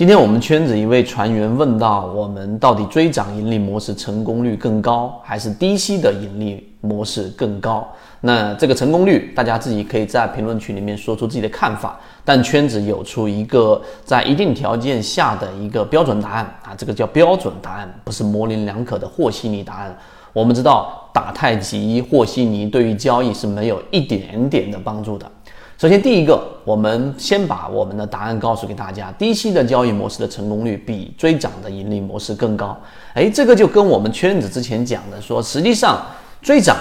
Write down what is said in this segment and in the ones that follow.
今天我们圈子一位船员问到，我们到底追涨盈利模式成功率更高，还是低吸的盈利模式更高？那这个成功率，大家自己可以在评论区里面说出自己的看法。但圈子有出一个在一定条件下的一个标准答案啊，这个叫标准答案，不是模棱两可的和稀泥答案。我们知道打太极和稀泥对于交易是没有一点点的帮助的。首先，第一个，我们先把我们的答案告诉给大家：低吸的交易模式的成功率比追涨的盈利模式更高。哎，这个就跟我们圈子之前讲的说，实际上追涨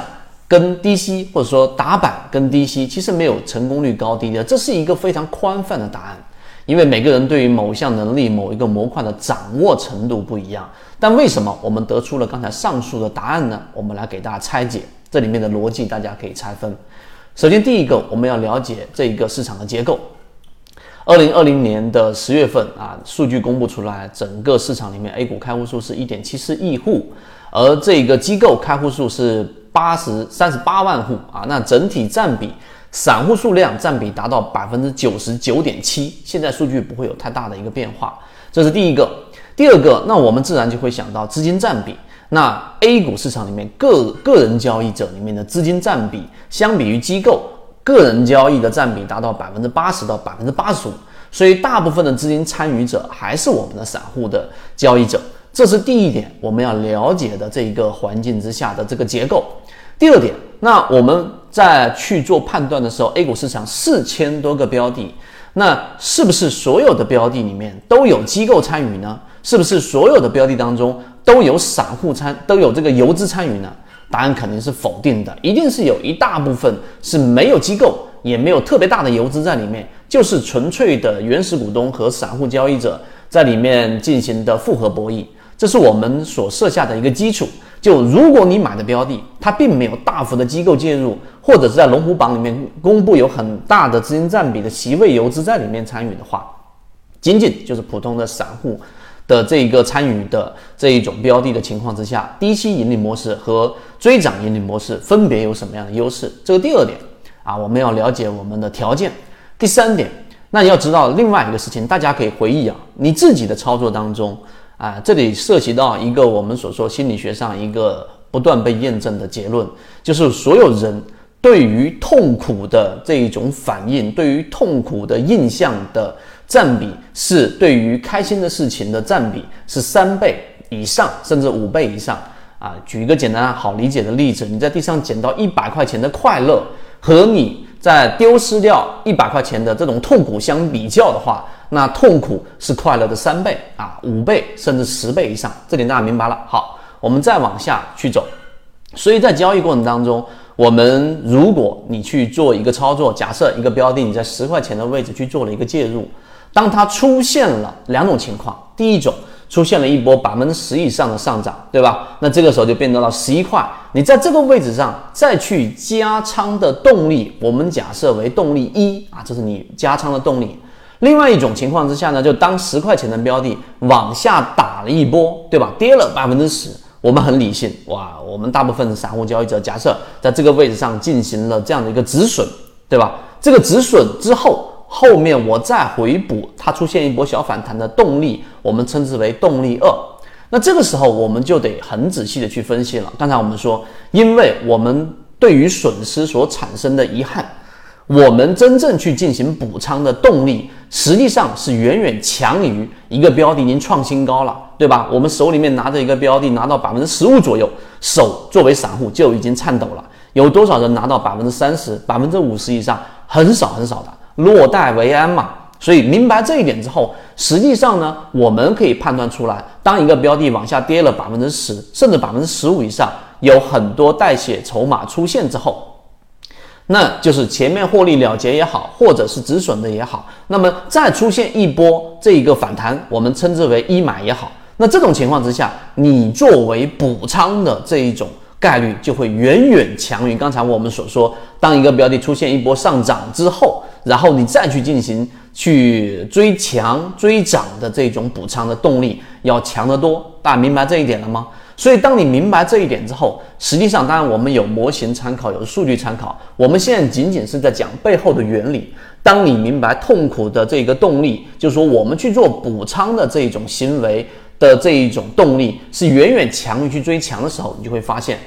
跟低吸，或者说打板跟低吸，其实没有成功率高低的，这是一个非常宽泛的答案。因为每个人对于某项能力、某一个模块的掌握程度不一样。但为什么我们得出了刚才上述的答案呢？我们来给大家拆解这里面的逻辑，大家可以拆分。首先，第一个我们要了解这一个市场的结构。二零二零年的十月份啊，数据公布出来，整个市场里面 A 股开户数是一点七四亿户，而这个机构开户数是八十三十八万户啊，那整体占比，散户数量占比达到百分之九十九点七。现在数据不会有太大的一个变化，这是第一个。第二个，那我们自然就会想到资金占比。那 A 股市场里面个个人交易者里面的资金占比，相比于机构个人交易的占比达到百分之八十到百分之八十五，所以大部分的资金参与者还是我们的散户的交易者，这是第一点我们要了解的这一个环境之下的这个结构。第二点，那我们在去做判断的时候，A 股市场四千多个标的，那是不是所有的标的里面都有机构参与呢？是不是所有的标的当中？都有散户参，都有这个游资参与呢？答案肯定是否定的，一定是有一大部分是没有机构，也没有特别大的游资在里面，就是纯粹的原始股东和散户交易者在里面进行的复合博弈，这是我们所设下的一个基础。就如果你买的标的，它并没有大幅的机构介入，或者是在龙虎榜里面公布有很大的资金占比的席位游资在里面参与的话，仅仅就是普通的散户。的这一个参与的这一种标的的情况之下，低吸盈利模式和追涨盈利模式分别有什么样的优势？这个第二点啊，我们要了解我们的条件。第三点，那你要知道另外一个事情，大家可以回忆啊，你自己的操作当中啊，这里涉及到一个我们所说心理学上一个不断被验证的结论，就是所有人对于痛苦的这一种反应，对于痛苦的印象的。占比是对于开心的事情的占比是三倍以上，甚至五倍以上啊！举一个简单好理解的例子，你在地上捡到一百块钱的快乐，和你在丢失掉一百块钱的这种痛苦相比较的话，那痛苦是快乐的三倍啊，五倍甚至十倍以上。这点大家明白了？好，我们再往下去走。所以在交易过程当中，我们如果你去做一个操作，假设一个标的你在十块钱的位置去做了一个介入。当它出现了两种情况，第一种出现了一波百分之十以上的上涨，对吧？那这个时候就变到了十一块，你在这个位置上再去加仓的动力，我们假设为动力一啊，这是你加仓的动力。另外一种情况之下呢，就当十块钱的标的往下打了一波，对吧？跌了百分之十，我们很理性，哇，我们大部分散户交易者假设在这个位置上进行了这样的一个止损，对吧？这个止损之后。后面我再回补，它出现一波小反弹的动力，我们称之为动力二。那这个时候我们就得很仔细的去分析了。刚才我们说，因为我们对于损失所产生的遗憾，我们真正去进行补仓的动力，实际上是远远强于一个标的已经创新高了，对吧？我们手里面拿着一个标的，拿到百分之十五左右，手作为散户就已经颤抖了。有多少人拿到百分之三十、百分之五十以上？很少很少的。落袋为安嘛，所以明白这一点之后，实际上呢，我们可以判断出来，当一个标的往下跌了百分之十，甚至百分之十五以上，有很多代谢筹码出现之后，那就是前面获利了结也好，或者是止损的也好，那么再出现一波这一个反弹，我们称之为一买也好，那这种情况之下，你作为补仓的这一种概率就会远远强于刚才我们所说，当一个标的出现一波上涨之后。然后你再去进行去追强追涨的这种补仓的动力要强得多，大家明白这一点了吗？所以当你明白这一点之后，实际上当然我们有模型参考，有数据参考，我们现在仅仅是在讲背后的原理。当你明白痛苦的这个动力，就是说我们去做补仓的这一种行为的这一种动力是远远强于去追强的时候，你就会发现，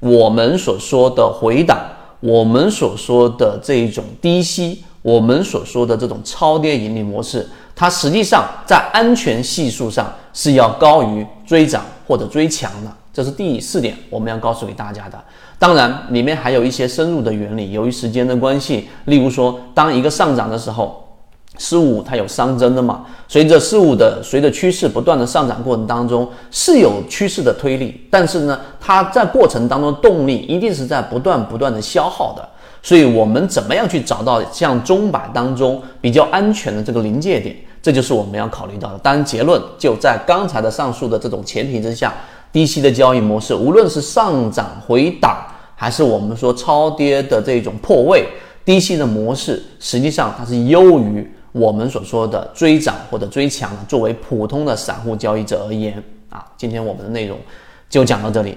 我们所说的回档，我们所说的这一种低吸，我们所说的这种超跌盈利模式，它实际上在安全系数上是要高于追涨或者追强的。这是第四点，我们要告诉给大家的。当然，里面还有一些深入的原理。由于时间的关系，例如说，当一个上涨的时候，事物它有熵增的嘛。随着事物的随着趋势不断的上涨过程当中，是有趋势的推力，但是呢，它在过程当中动力一定是在不断不断的消耗的。所以我们怎么样去找到像钟摆当中比较安全的这个临界点？这就是我们要考虑到的。当然，结论就在刚才的上述的这种前提之下。低息的交易模式，无论是上涨回档，还是我们说超跌的这种破位，低息的模式实际上它是优于我们所说的追涨或者追强的。作为普通的散户交易者而言，啊，今天我们的内容就讲到这里。